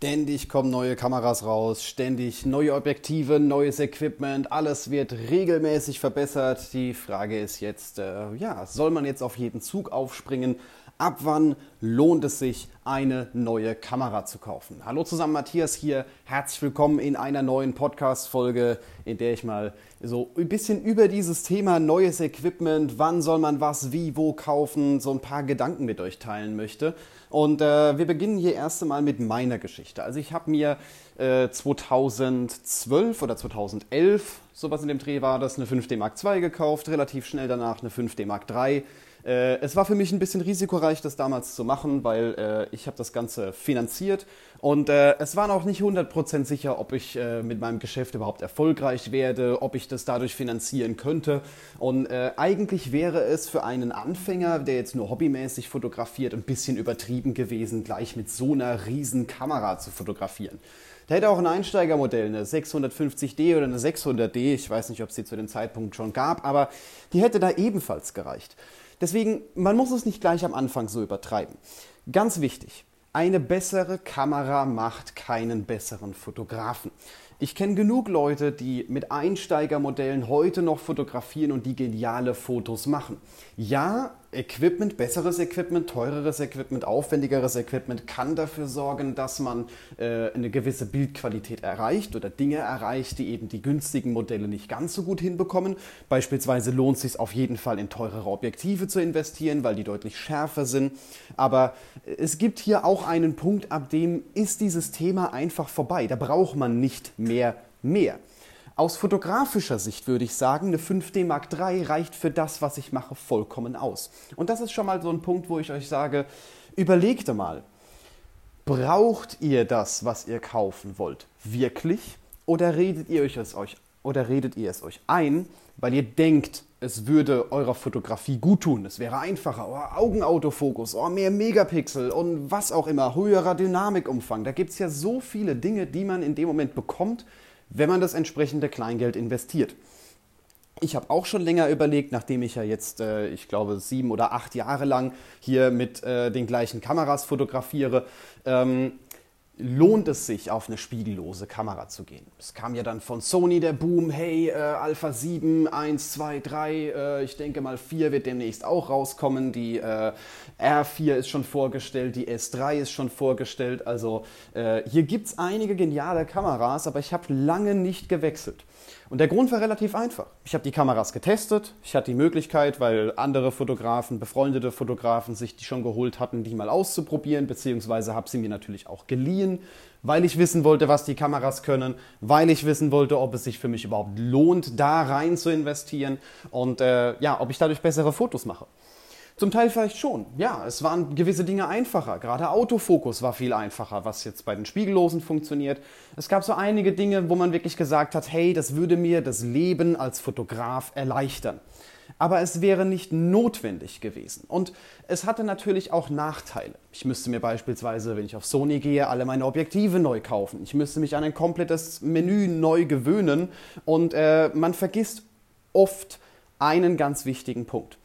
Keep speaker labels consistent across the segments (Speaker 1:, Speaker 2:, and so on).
Speaker 1: Ständig kommen neue Kameras raus, ständig neue Objektive, neues Equipment, alles wird regelmäßig verbessert. Die Frage ist jetzt, äh, ja, soll man jetzt auf jeden Zug aufspringen? Ab wann lohnt es sich, eine neue Kamera zu kaufen? Hallo zusammen, Matthias hier. Herzlich willkommen in einer neuen Podcast-Folge, in der ich mal so ein bisschen über dieses Thema neues Equipment, wann soll man was, wie, wo kaufen, so ein paar Gedanken mit euch teilen möchte. Und äh, wir beginnen hier erst einmal mit meiner Geschichte. Also ich habe mir äh, 2012 oder 2011, sowas in dem Dreh war das, eine 5D Mark II gekauft, relativ schnell danach eine 5D Mark III äh, es war für mich ein bisschen risikoreich, das damals zu machen, weil äh, ich habe das Ganze finanziert und äh, es war noch nicht 100% sicher, ob ich äh, mit meinem Geschäft überhaupt erfolgreich werde, ob ich das dadurch finanzieren könnte. Und äh, eigentlich wäre es für einen Anfänger, der jetzt nur hobbymäßig fotografiert, ein bisschen übertrieben gewesen, gleich mit so einer riesen Kamera zu fotografieren. Da hätte auch ein Einsteigermodell, eine 650D oder eine 600D, ich weiß nicht, ob es sie zu dem Zeitpunkt schon gab, aber die hätte da ebenfalls gereicht. Deswegen, man muss es nicht gleich am Anfang so übertreiben. Ganz wichtig, eine bessere Kamera macht keinen besseren Fotografen. Ich kenne genug Leute, die mit Einsteigermodellen heute noch fotografieren und die geniale Fotos machen. Ja, Equipment, besseres Equipment, teureres Equipment, aufwendigeres Equipment kann dafür sorgen, dass man äh, eine gewisse Bildqualität erreicht oder Dinge erreicht, die eben die günstigen Modelle nicht ganz so gut hinbekommen. Beispielsweise lohnt es sich auf jeden Fall in teurere Objektive zu investieren, weil die deutlich schärfer sind. Aber es gibt hier auch einen Punkt, ab dem ist dieses Thema einfach vorbei. Da braucht man nicht mehr mehr. Aus fotografischer Sicht würde ich sagen, eine 5D Mark III reicht für das, was ich mache, vollkommen aus. Und das ist schon mal so ein Punkt, wo ich euch sage, überlegt mal, braucht ihr das, was ihr kaufen wollt, wirklich? Oder redet ihr es euch, oder redet ihr es euch ein, weil ihr denkt, es würde eurer Fotografie gut tun. Es wäre einfacher. Oh, Augenautofokus, oh, mehr Megapixel und was auch immer, höherer Dynamikumfang. Da gibt es ja so viele Dinge, die man in dem Moment bekommt, wenn man das entsprechende Kleingeld investiert. Ich habe auch schon länger überlegt, nachdem ich ja jetzt, äh, ich glaube, sieben oder acht Jahre lang hier mit äh, den gleichen Kameras fotografiere, ähm, lohnt es sich, auf eine spiegellose Kamera zu gehen. Es kam ja dann von Sony der Boom, hey, äh, Alpha 7, 1, 2, 3, äh, ich denke mal 4 wird demnächst auch rauskommen. Die äh, R4 ist schon vorgestellt, die S3 ist schon vorgestellt. Also äh, hier gibt es einige geniale Kameras, aber ich habe lange nicht gewechselt. Und der Grund war relativ einfach. Ich habe die Kameras getestet, ich hatte die Möglichkeit, weil andere Fotografen, befreundete Fotografen sich die schon geholt hatten, die mal auszuprobieren, beziehungsweise habe sie mir natürlich auch geliehen, weil ich wissen wollte, was die Kameras können, weil ich wissen wollte, ob es sich für mich überhaupt lohnt, da rein zu investieren und äh, ja, ob ich dadurch bessere Fotos mache. Zum Teil vielleicht schon. Ja, es waren gewisse Dinge einfacher. Gerade Autofokus war viel einfacher, was jetzt bei den Spiegellosen funktioniert. Es gab so einige Dinge, wo man wirklich gesagt hat, hey, das würde mir das Leben als Fotograf erleichtern. Aber es wäre nicht notwendig gewesen. Und es hatte natürlich auch Nachteile. Ich müsste mir beispielsweise, wenn ich auf Sony gehe, alle meine Objektive neu kaufen. Ich müsste mich an ein komplettes Menü neu gewöhnen. Und äh, man vergisst oft einen ganz wichtigen Punkt.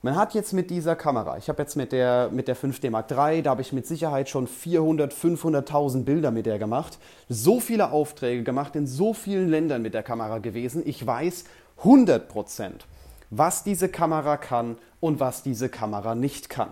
Speaker 1: Man hat jetzt mit dieser Kamera, ich habe jetzt mit der, mit der 5D Mark III, da habe ich mit Sicherheit schon 400, 500.000 Bilder mit der gemacht, so viele Aufträge gemacht, in so vielen Ländern mit der Kamera gewesen. Ich weiß 100 Prozent, was diese Kamera kann und was diese Kamera nicht kann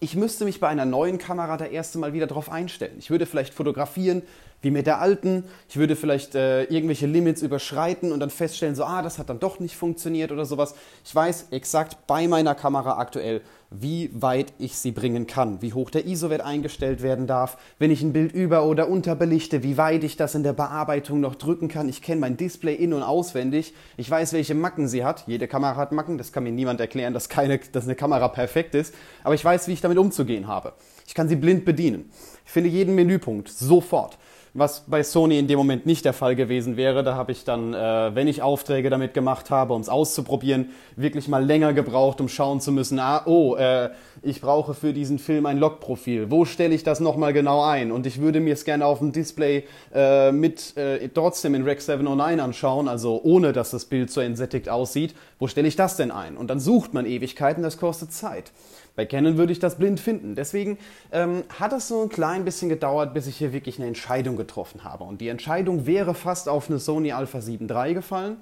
Speaker 1: ich müsste mich bei einer neuen Kamera da erste Mal wieder drauf einstellen. Ich würde vielleicht fotografieren wie mit der alten. Ich würde vielleicht äh, irgendwelche Limits überschreiten und dann feststellen, so, ah, das hat dann doch nicht funktioniert oder sowas. Ich weiß exakt bei meiner Kamera aktuell, wie weit ich sie bringen kann, wie hoch der ISO-Wert eingestellt werden darf, wenn ich ein Bild über- oder unterbelichte, wie weit ich das in der Bearbeitung noch drücken kann. Ich kenne mein Display in- und auswendig. Ich weiß, welche Macken sie hat. Jede Kamera hat Macken, das kann mir niemand erklären, dass, keine, dass eine Kamera perfekt ist. Aber ich weiß, wie ich damit umzugehen habe. Ich kann sie blind bedienen. Ich finde jeden Menüpunkt sofort was bei Sony in dem Moment nicht der Fall gewesen wäre. Da habe ich dann, äh, wenn ich Aufträge damit gemacht habe, um es auszuprobieren, wirklich mal länger gebraucht, um schauen zu müssen, ah, oh, äh, ich brauche für diesen Film ein Logprofil. Wo stelle ich das nochmal genau ein? Und ich würde mir es gerne auf dem Display äh, mit äh, trotzdem in Rec 709 anschauen, also ohne dass das Bild so entsättigt aussieht. Wo stelle ich das denn ein? Und dann sucht man Ewigkeiten, das kostet Zeit. Bei Canon würde ich das blind finden. Deswegen ähm, hat es so ein klein bisschen gedauert, bis ich hier wirklich eine Entscheidung getroffen habe. Und die Entscheidung wäre fast auf eine Sony Alpha 7 III gefallen.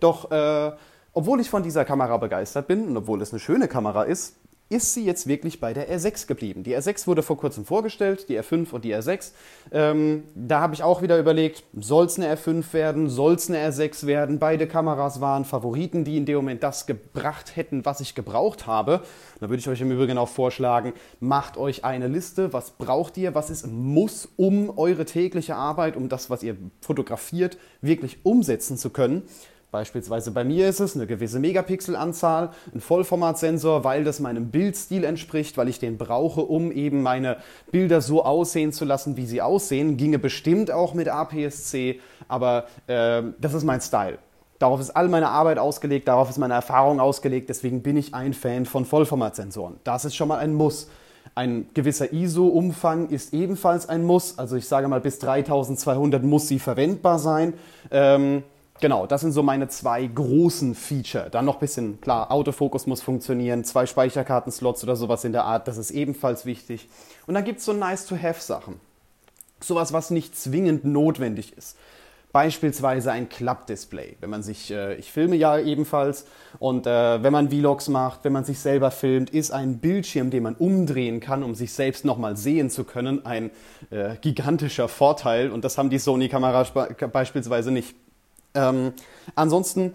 Speaker 1: Doch äh, obwohl ich von dieser Kamera begeistert bin und obwohl es eine schöne Kamera ist, ist sie jetzt wirklich bei der R6 geblieben. Die R6 wurde vor kurzem vorgestellt, die R5 und die R6. Ähm, da habe ich auch wieder überlegt, soll es eine R5 werden, soll es eine R6 werden? Beide Kameras waren Favoriten, die in dem Moment das gebracht hätten, was ich gebraucht habe. Da würde ich euch im Übrigen auch vorschlagen, macht euch eine Liste, was braucht ihr, was ist muss, um eure tägliche Arbeit, um das, was ihr fotografiert, wirklich umsetzen zu können. Beispielsweise bei mir ist es eine gewisse Megapixelanzahl, ein Vollformatsensor, weil das meinem Bildstil entspricht, weil ich den brauche, um eben meine Bilder so aussehen zu lassen, wie sie aussehen. Ginge bestimmt auch mit APS-C, aber äh, das ist mein Style. Darauf ist all meine Arbeit ausgelegt, darauf ist meine Erfahrung ausgelegt, deswegen bin ich ein Fan von Vollformatsensoren. Das ist schon mal ein Muss. Ein gewisser ISO-Umfang ist ebenfalls ein Muss. Also ich sage mal, bis 3200 muss sie verwendbar sein. Ähm, Genau, das sind so meine zwei großen Feature. Dann noch ein bisschen, klar, Autofokus muss funktionieren, zwei Speicherkartenslots oder sowas in der Art, das ist ebenfalls wichtig. Und dann gibt es so Nice-to-Have-Sachen. Sowas, was nicht zwingend notwendig ist. Beispielsweise ein Klappdisplay. Wenn man sich, äh, ich filme ja ebenfalls und äh, wenn man Vlogs macht, wenn man sich selber filmt, ist ein Bildschirm, den man umdrehen kann, um sich selbst nochmal sehen zu können, ein äh, gigantischer Vorteil und das haben die Sony-Kameras beispielsweise nicht. Ähm, ansonsten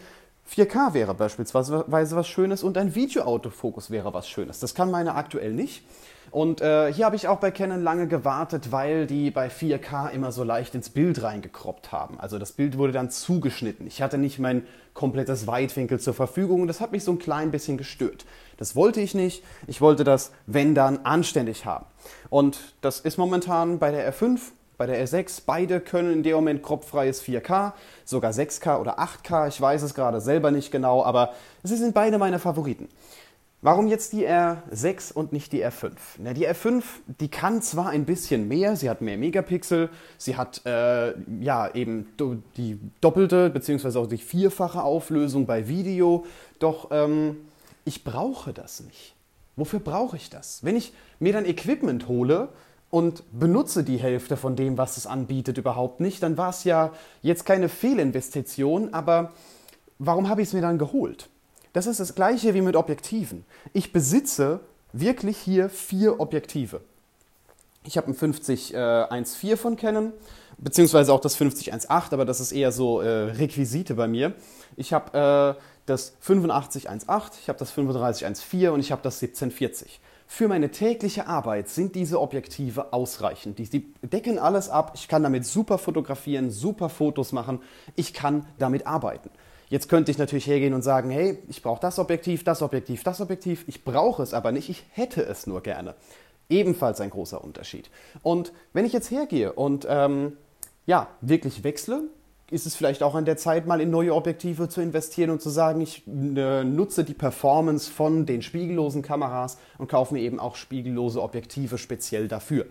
Speaker 1: 4K wäre beispielsweise was Schönes und ein Video-Autofokus wäre was Schönes. Das kann meine aktuell nicht. Und äh, hier habe ich auch bei Canon lange gewartet, weil die bei 4K immer so leicht ins Bild reingekroppt haben. Also das Bild wurde dann zugeschnitten. Ich hatte nicht mein komplettes Weitwinkel zur Verfügung und das hat mich so ein klein bisschen gestört. Das wollte ich nicht. Ich wollte das, wenn dann, anständig haben. Und das ist momentan bei der R5 bei der R6. Beide können in dem Moment kropffreies 4K, sogar 6K oder 8K. Ich weiß es gerade selber nicht genau, aber sie sind beide meine Favoriten. Warum jetzt die R6 und nicht die R5? Na, die R5, die kann zwar ein bisschen mehr, sie hat mehr Megapixel, sie hat äh, ja eben die doppelte bzw. auch die vierfache Auflösung bei Video, doch ähm, ich brauche das nicht. Wofür brauche ich das? Wenn ich mir dann Equipment hole, und benutze die Hälfte von dem, was es anbietet, überhaupt nicht, dann war es ja jetzt keine Fehlinvestition, aber warum habe ich es mir dann geholt? Das ist das gleiche wie mit Objektiven. Ich besitze wirklich hier vier Objektive. Ich habe ein 50-1.4 äh, von Canon, beziehungsweise auch das 50-1.8, aber das ist eher so äh, Requisite bei mir. Ich habe äh, das 85-1.8, ich habe das 35-1.4 und ich habe das 1740. Für meine tägliche Arbeit sind diese Objektive ausreichend. Die, die, decken alles ab. Ich kann damit super fotografieren, super Fotos machen. Ich kann damit arbeiten. Jetzt könnte ich natürlich hergehen und sagen, hey, ich brauche das Objektiv, das Objektiv, das Objektiv. Ich brauche es aber nicht. Ich hätte es nur gerne. Ebenfalls ein großer Unterschied. Und wenn ich jetzt hergehe und ähm, ja, wirklich wechsle, ist es vielleicht auch an der Zeit, mal in neue Objektive zu investieren und zu sagen, ich äh, nutze die Performance von den spiegellosen Kameras und kaufe mir eben auch spiegellose Objektive speziell dafür.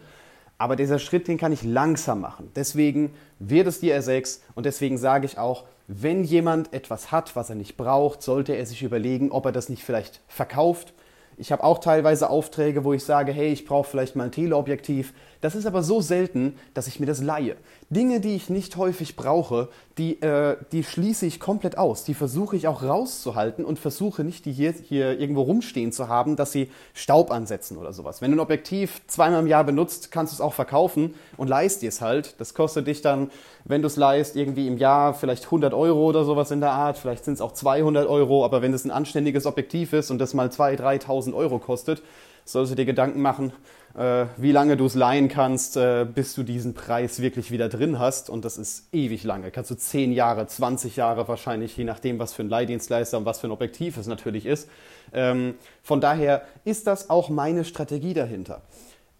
Speaker 1: Aber dieser Schritt, den kann ich langsam machen. Deswegen wird es die R6 und deswegen sage ich auch, wenn jemand etwas hat, was er nicht braucht, sollte er sich überlegen, ob er das nicht vielleicht verkauft. Ich habe auch teilweise Aufträge, wo ich sage, hey, ich brauche vielleicht mal ein Teleobjektiv, das ist aber so selten, dass ich mir das leihe. Dinge, die ich nicht häufig brauche, die, äh, die schließe ich komplett aus. Die versuche ich auch rauszuhalten und versuche nicht, die hier, hier irgendwo rumstehen zu haben, dass sie Staub ansetzen oder sowas. Wenn du ein Objektiv zweimal im Jahr benutzt, kannst du es auch verkaufen und leist dir es halt. Das kostet dich dann, wenn du es leist, irgendwie im Jahr vielleicht 100 Euro oder sowas in der Art. Vielleicht sind es auch 200 Euro, aber wenn es ein anständiges Objektiv ist und das mal 2.000, 3.000 Euro kostet, solltest du dir Gedanken machen, wie lange du es leihen kannst, äh, bis du diesen Preis wirklich wieder drin hast. Und das ist ewig lange. Kannst du 10 Jahre, 20 Jahre wahrscheinlich, je nachdem, was für ein Leihdienstleister und was für ein Objektiv es natürlich ist. Ähm, von daher ist das auch meine Strategie dahinter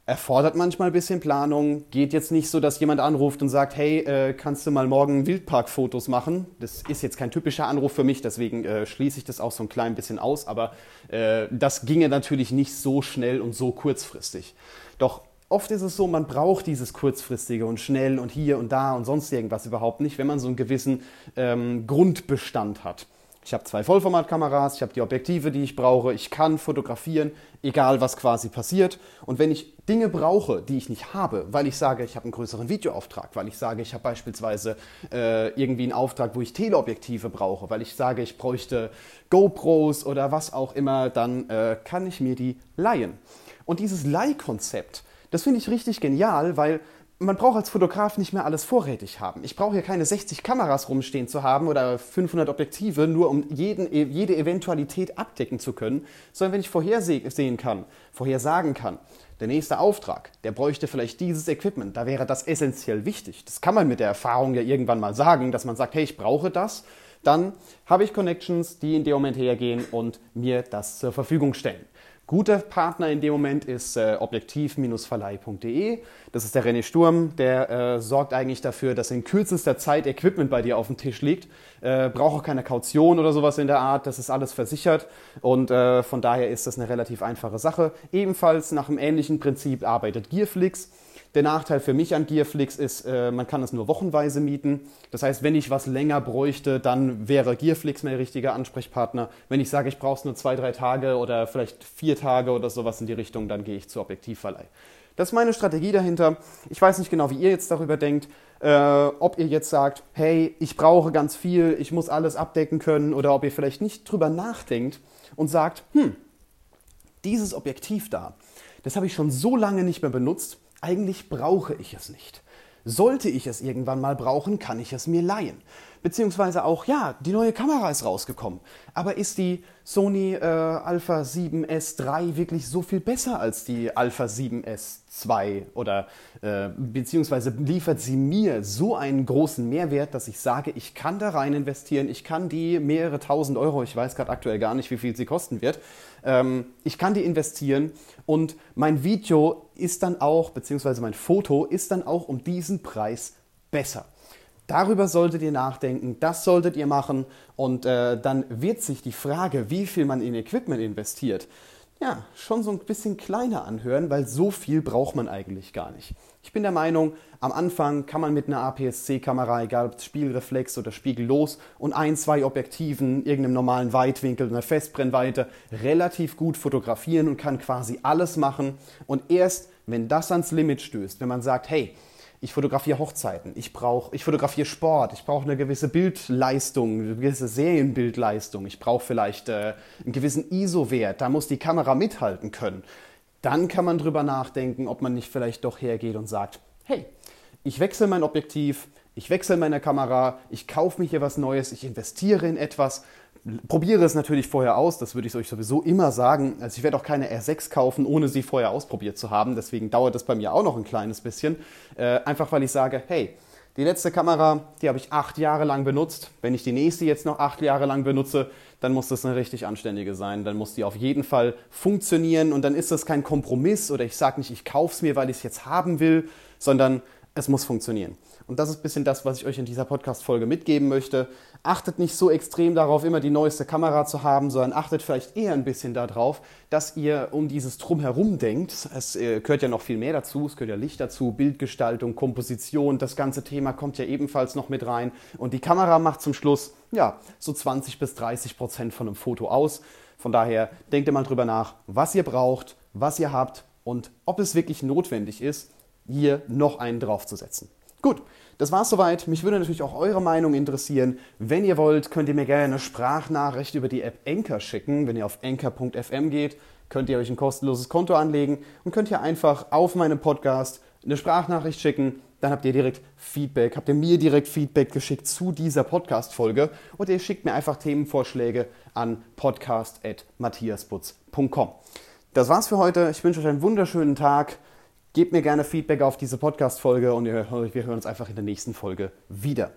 Speaker 1: erfordert manchmal ein bisschen Planung. Geht jetzt nicht so, dass jemand anruft und sagt, hey, äh, kannst du mal morgen Wildparkfotos machen? Das ist jetzt kein typischer Anruf für mich, deswegen äh, schließe ich das auch so ein klein bisschen aus. Aber äh, das ginge natürlich nicht so schnell und so kurzfristig. Doch oft ist es so, man braucht dieses kurzfristige und schnell und hier und da und sonst irgendwas überhaupt nicht, wenn man so einen gewissen ähm, Grundbestand hat. Ich habe zwei Vollformatkameras, ich habe die Objektive, die ich brauche, ich kann fotografieren, egal was quasi passiert. Und wenn ich Dinge brauche, die ich nicht habe, weil ich sage, ich habe einen größeren Videoauftrag, weil ich sage, ich habe beispielsweise äh, irgendwie einen Auftrag, wo ich Teleobjektive brauche, weil ich sage, ich bräuchte GoPros oder was auch immer, dann äh, kann ich mir die leihen. Und dieses Leihkonzept, das finde ich richtig genial, weil man braucht als Fotograf nicht mehr alles vorrätig haben. Ich brauche hier keine 60 Kameras rumstehen zu haben oder 500 Objektive, nur um jeden, jede Eventualität abdecken zu können, sondern wenn ich vorhersehen kann, vorhersagen kann, der nächste Auftrag, der bräuchte vielleicht dieses Equipment, da wäre das essentiell wichtig. Das kann man mit der Erfahrung ja irgendwann mal sagen, dass man sagt, hey, ich brauche das, dann habe ich Connections, die in dem Moment hergehen und mir das zur Verfügung stellen. Guter Partner in dem Moment ist äh, objektiv-verleih.de. Das ist der René Sturm, der äh, sorgt eigentlich dafür, dass in kürzester Zeit Equipment bei dir auf dem Tisch liegt. Äh, braucht auch keine Kaution oder sowas in der Art, das ist alles versichert und äh, von daher ist das eine relativ einfache Sache. Ebenfalls nach einem ähnlichen Prinzip arbeitet Gearflix. Der Nachteil für mich an Gearflix ist, äh, man kann es nur wochenweise mieten. Das heißt, wenn ich was länger bräuchte, dann wäre Gearflix mein richtiger Ansprechpartner. Wenn ich sage, ich brauche es nur zwei, drei Tage oder vielleicht vier Tage oder sowas in die Richtung, dann gehe ich zu Objektivverleih. Das ist meine Strategie dahinter. Ich weiß nicht genau, wie ihr jetzt darüber denkt. Äh, ob ihr jetzt sagt, hey, ich brauche ganz viel, ich muss alles abdecken können, oder ob ihr vielleicht nicht drüber nachdenkt und sagt, hm, dieses Objektiv da, das habe ich schon so lange nicht mehr benutzt, eigentlich brauche ich es nicht. Sollte ich es irgendwann mal brauchen, kann ich es mir leihen. Beziehungsweise auch, ja, die neue Kamera ist rausgekommen. Aber ist die Sony äh, Alpha 7S 3 wirklich so viel besser als die Alpha 7S 2? Oder äh, beziehungsweise liefert sie mir so einen großen Mehrwert, dass ich sage, ich kann da rein investieren, ich kann die mehrere tausend Euro, ich weiß gerade aktuell gar nicht, wie viel sie kosten wird, ähm, ich kann die investieren und mein Video ist dann auch, beziehungsweise mein Foto ist dann auch um diesen Preis besser. Darüber solltet ihr nachdenken, das solltet ihr machen und äh, dann wird sich die Frage, wie viel man in Equipment investiert, ja, schon so ein bisschen kleiner anhören, weil so viel braucht man eigentlich gar nicht. Ich bin der Meinung, am Anfang kann man mit einer APS-C-Kamera, egal ob Spiegelreflex oder spiegellos, und ein, zwei Objektiven, irgendeinem normalen Weitwinkel, einer Festbrennweite, relativ gut fotografieren und kann quasi alles machen. Und erst, wenn das ans Limit stößt, wenn man sagt, hey, ich fotografiere Hochzeiten, ich brauche, ich fotografiere Sport, ich brauche eine gewisse Bildleistung, eine gewisse Serienbildleistung, ich brauche vielleicht äh, einen gewissen ISO-Wert, da muss die Kamera mithalten können. Dann kann man drüber nachdenken, ob man nicht vielleicht doch hergeht und sagt, hey, ich wechsle mein Objektiv, ich wechsle meine Kamera, ich kaufe mir hier was Neues, ich investiere in etwas, probiere es natürlich vorher aus, das würde ich euch sowieso immer sagen. Also ich werde auch keine R6 kaufen, ohne sie vorher ausprobiert zu haben. Deswegen dauert das bei mir auch noch ein kleines bisschen. Äh, einfach weil ich sage, hey, die letzte Kamera, die habe ich acht Jahre lang benutzt. Wenn ich die nächste jetzt noch acht Jahre lang benutze, dann muss das eine richtig anständige sein. Dann muss die auf jeden Fall funktionieren und dann ist das kein Kompromiss oder ich sage nicht, ich kaufe es mir, weil ich es jetzt haben will, sondern es muss funktionieren. Und das ist ein bisschen das, was ich euch in dieser Podcast-Folge mitgeben möchte. Achtet nicht so extrem darauf, immer die neueste Kamera zu haben, sondern achtet vielleicht eher ein bisschen darauf, dass ihr um dieses Drumherum denkt. Es äh, gehört ja noch viel mehr dazu. Es gehört ja Licht dazu, Bildgestaltung, Komposition. Das ganze Thema kommt ja ebenfalls noch mit rein. Und die Kamera macht zum Schluss, ja, so 20 bis 30 Prozent von einem Foto aus. Von daher denkt ihr mal drüber nach, was ihr braucht, was ihr habt und ob es wirklich notwendig ist, hier noch einen draufzusetzen. Gut, das war's soweit. Mich würde natürlich auch eure Meinung interessieren. Wenn ihr wollt, könnt ihr mir gerne eine Sprachnachricht über die App Anchor schicken. Wenn ihr auf anchor.fm geht, könnt ihr euch ein kostenloses Konto anlegen und könnt ihr einfach auf meinem Podcast eine Sprachnachricht schicken. Dann habt ihr direkt Feedback, habt ihr mir direkt Feedback geschickt zu dieser Podcast-Folge und ihr schickt mir einfach Themenvorschläge an podcast.matthiasputz.com. Das war's für heute. Ich wünsche euch einen wunderschönen Tag. Gebt mir gerne Feedback auf diese Podcast-Folge und wir hören uns einfach in der nächsten Folge wieder.